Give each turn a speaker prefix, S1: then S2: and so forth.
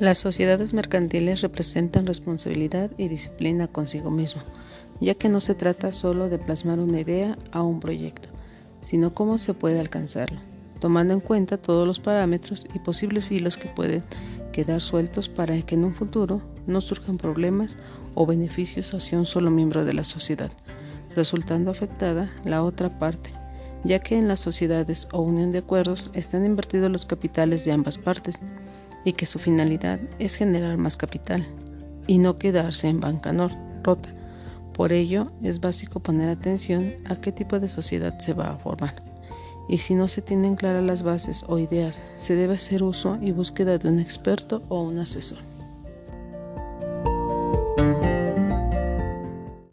S1: Las sociedades mercantiles representan responsabilidad y disciplina consigo mismo, ya que no se trata solo de plasmar una idea a un proyecto, sino cómo se puede alcanzarlo, tomando en cuenta todos los parámetros y posibles hilos que pueden quedar sueltos para que en un futuro no surjan problemas o beneficios hacia un solo miembro de la sociedad, resultando afectada la otra parte, ya que en las sociedades o unión de acuerdos están invertidos los capitales de ambas partes y que su finalidad es generar más capital y no quedarse en banca rota. Por ello, es básico poner atención a qué tipo de sociedad se va a formar. Y si no se tienen claras las bases o ideas, se debe hacer uso y búsqueda de un experto o un asesor.